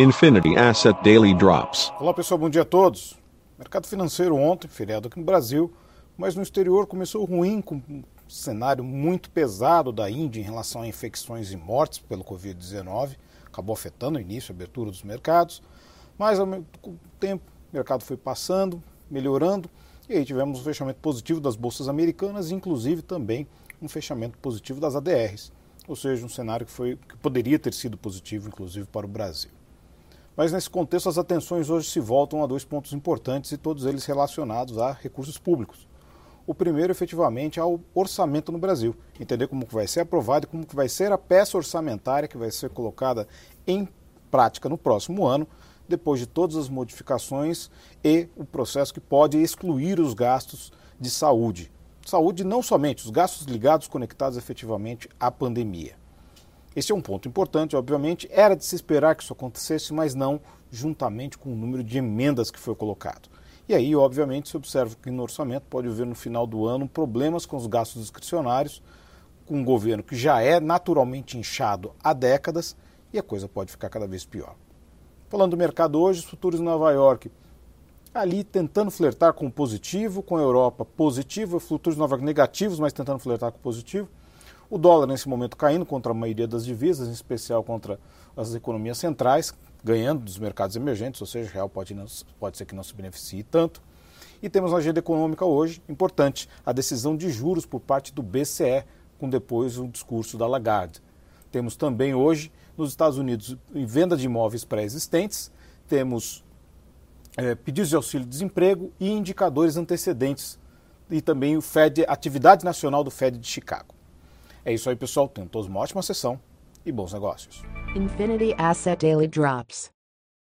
Infinity Asset Daily Drops. Olá pessoal, bom dia a todos. Mercado financeiro ontem, feriado aqui no Brasil, mas no exterior começou ruim, com um cenário muito pesado da Índia em relação a infecções e mortes pelo Covid-19. Acabou afetando o início, a abertura dos mercados, mas ao mesmo tempo o mercado foi passando, melhorando, e aí tivemos um fechamento positivo das bolsas americanas, inclusive também um fechamento positivo das ADRs, ou seja, um cenário que, foi, que poderia ter sido positivo, inclusive, para o Brasil. Mas nesse contexto, as atenções hoje se voltam a dois pontos importantes e todos eles relacionados a recursos públicos. O primeiro, efetivamente, ao orçamento no Brasil. Entender como vai ser aprovado e como vai ser a peça orçamentária que vai ser colocada em prática no próximo ano, depois de todas as modificações e o processo que pode excluir os gastos de saúde. Saúde não somente, os gastos ligados, conectados efetivamente à pandemia. Esse é um ponto importante, obviamente. Era de se esperar que isso acontecesse, mas não juntamente com o número de emendas que foi colocado. E aí, obviamente, se observa que no orçamento pode haver no final do ano problemas com os gastos discricionários, com um governo que já é naturalmente inchado há décadas e a coisa pode ficar cada vez pior. Falando do mercado hoje, os futuros em Nova York ali tentando flertar com o positivo, com a Europa positivo, futuros Nova York negativos, mas tentando flertar com o positivo. O dólar nesse momento caindo contra a maioria das divisas, em especial contra as economias centrais, ganhando dos mercados emergentes, ou seja, o real pode, não, pode ser que não se beneficie tanto. E temos na agenda econômica hoje, importante, a decisão de juros por parte do BCE, com depois o discurso da Lagarde. Temos também hoje, nos Estados Unidos, venda de imóveis pré-existentes, temos é, pedidos de auxílio-desemprego e indicadores antecedentes, e também o Fed, atividade nacional do Fed de Chicago. É isso aí, pessoal. Tenham todos uma ótima sessão e bons negócios. Infinity Asset Daily Drops.